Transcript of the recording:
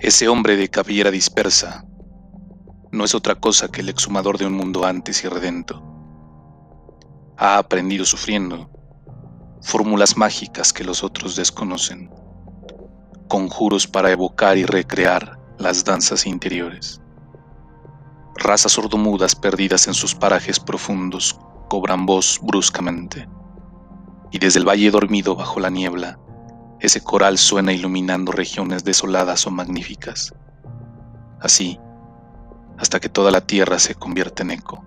Ese hombre de cabellera dispersa no es otra cosa que el exhumador de un mundo antes y redento. Ha aprendido sufriendo fórmulas mágicas que los otros desconocen, conjuros para evocar y recrear las danzas interiores. Razas sordomudas perdidas en sus parajes profundos cobran voz bruscamente, y desde el valle dormido bajo la niebla, ese coral suena iluminando regiones desoladas o magníficas. Así, hasta que toda la tierra se convierte en eco.